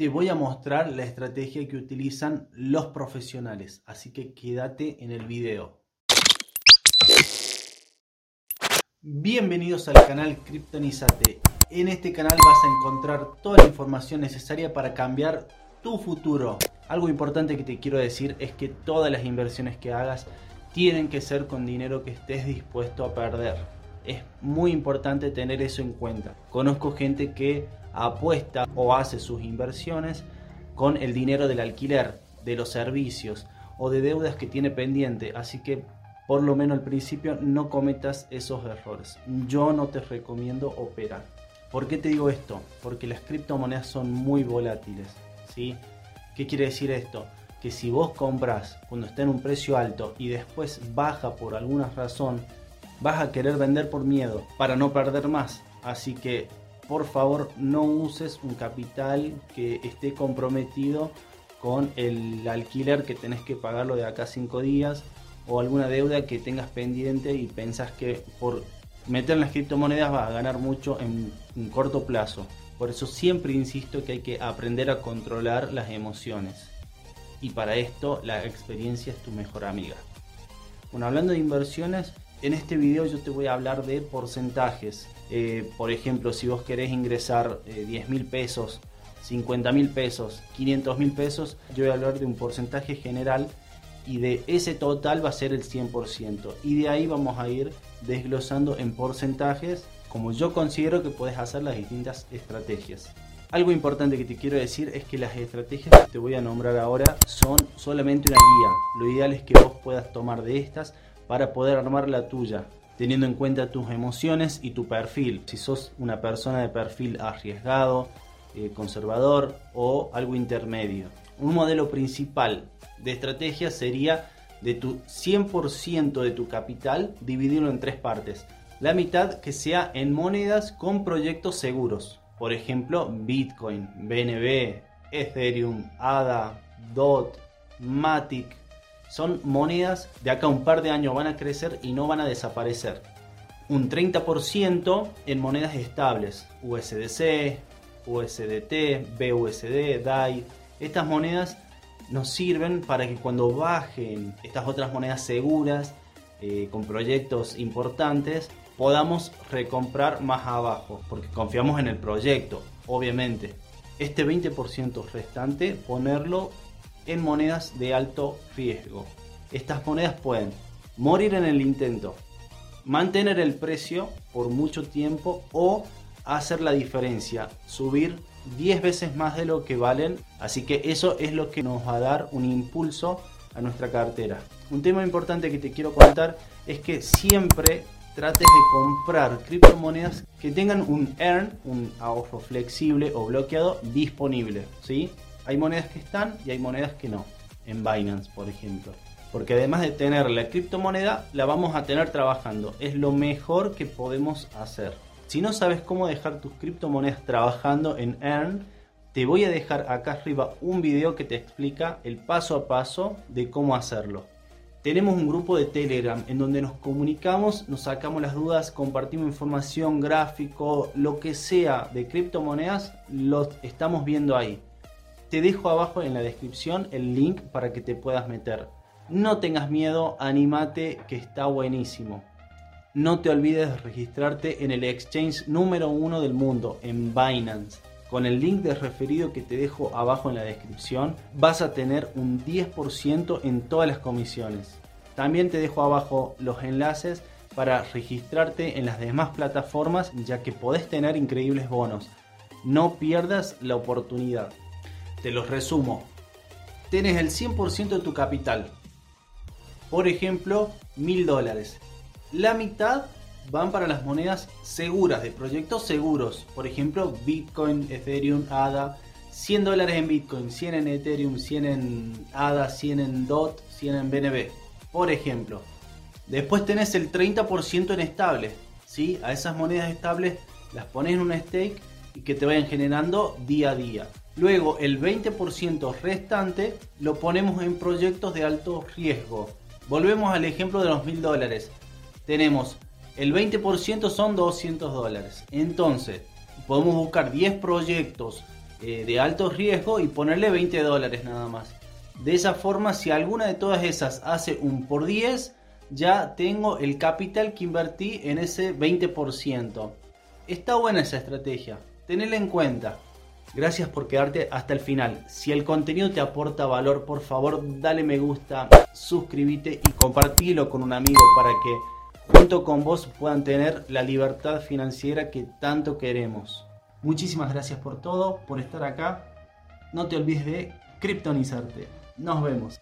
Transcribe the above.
te voy a mostrar la estrategia que utilizan los profesionales, así que quédate en el video. Bienvenidos al canal Kryptonizate. En este canal vas a encontrar toda la información necesaria para cambiar tu futuro. Algo importante que te quiero decir es que todas las inversiones que hagas tienen que ser con dinero que estés dispuesto a perder. Es muy importante tener eso en cuenta. Conozco gente que apuesta o hace sus inversiones con el dinero del alquiler, de los servicios o de deudas que tiene pendiente. Así que por lo menos al principio no cometas esos errores. Yo no te recomiendo operar. ¿Por qué te digo esto? Porque las criptomonedas son muy volátiles. ¿sí? ¿Qué quiere decir esto? Que si vos compras cuando está en un precio alto y después baja por alguna razón, vas a querer vender por miedo para no perder más. Así que por favor no uses un capital que esté comprometido con el alquiler que tenés que pagarlo de acá a 5 días o alguna deuda que tengas pendiente y pensás que por meter en las criptomonedas vas a ganar mucho en un corto plazo. Por eso siempre insisto que hay que aprender a controlar las emociones. Y para esto la experiencia es tu mejor amiga. Bueno, hablando de inversiones, en este video yo te voy a hablar de porcentajes. Eh, por ejemplo, si vos querés ingresar 10 eh, mil pesos, 50 mil pesos, 500 mil pesos, yo voy a hablar de un porcentaje general y de ese total va a ser el 100%. Y de ahí vamos a ir desglosando en porcentajes como yo considero que puedes hacer las distintas estrategias. Algo importante que te quiero decir es que las estrategias que te voy a nombrar ahora son solamente una guía. Lo ideal es que vos puedas tomar de estas para poder armar la tuya, teniendo en cuenta tus emociones y tu perfil. Si sos una persona de perfil arriesgado, eh, conservador o algo intermedio. Un modelo principal de estrategia sería de tu 100% de tu capital dividirlo en tres partes. La mitad que sea en monedas con proyectos seguros. Por ejemplo, Bitcoin, BNB, Ethereum, ADA, DOT, Matic, son monedas de acá un par de años van a crecer y no van a desaparecer. Un 30% en monedas estables, USDC, USDT, BUSD, DAI. Estas monedas nos sirven para que cuando bajen estas otras monedas seguras, eh, con proyectos importantes, podamos recomprar más abajo, porque confiamos en el proyecto, obviamente. Este 20% restante, ponerlo en monedas de alto riesgo. Estas monedas pueden morir en el intento, mantener el precio por mucho tiempo o hacer la diferencia, subir 10 veces más de lo que valen. Así que eso es lo que nos va a dar un impulso a nuestra cartera. Un tema importante que te quiero contar es que siempre trates de comprar criptomonedas que tengan un earn, un ahorro flexible o bloqueado disponible. ¿sí? Hay monedas que están y hay monedas que no. En Binance, por ejemplo. Porque además de tener la criptomoneda, la vamos a tener trabajando. Es lo mejor que podemos hacer. Si no sabes cómo dejar tus criptomonedas trabajando en Earn, te voy a dejar acá arriba un video que te explica el paso a paso de cómo hacerlo. Tenemos un grupo de Telegram en donde nos comunicamos, nos sacamos las dudas, compartimos información, gráfico, lo que sea de criptomonedas, lo estamos viendo ahí. Te dejo abajo en la descripción el link para que te puedas meter. No tengas miedo, animate que está buenísimo. No te olvides de registrarte en el exchange número uno del mundo, en Binance. Con el link de referido que te dejo abajo en la descripción, vas a tener un 10% en todas las comisiones. También te dejo abajo los enlaces para registrarte en las demás plataformas ya que podés tener increíbles bonos. No pierdas la oportunidad. Te los resumo. Tienes el 100% de tu capital. Por ejemplo, mil dólares. La mitad van para las monedas seguras, de proyectos seguros. Por ejemplo, Bitcoin, Ethereum, ADA. 100 dólares en Bitcoin, 100 en Ethereum, 100 en ADA, 100 en DOT, 100 en BNB. Por ejemplo. Después tenés el 30% en estable. ¿sí? A esas monedas estables las pones en un stake y que te vayan generando día a día. Luego el 20% restante lo ponemos en proyectos de alto riesgo. Volvemos al ejemplo de los mil dólares. Tenemos el 20% son 200 dólares. Entonces podemos buscar 10 proyectos eh, de alto riesgo y ponerle 20 dólares nada más. De esa forma, si alguna de todas esas hace un por 10, ya tengo el capital que invertí en ese 20%. Está buena esa estrategia, tenedla en cuenta. Gracias por quedarte hasta el final. Si el contenido te aporta valor, por favor dale me gusta, suscríbete y compartilo con un amigo para que junto con vos puedan tener la libertad financiera que tanto queremos. Muchísimas gracias por todo, por estar acá. No te olvides de criptonizarte. Nos vemos.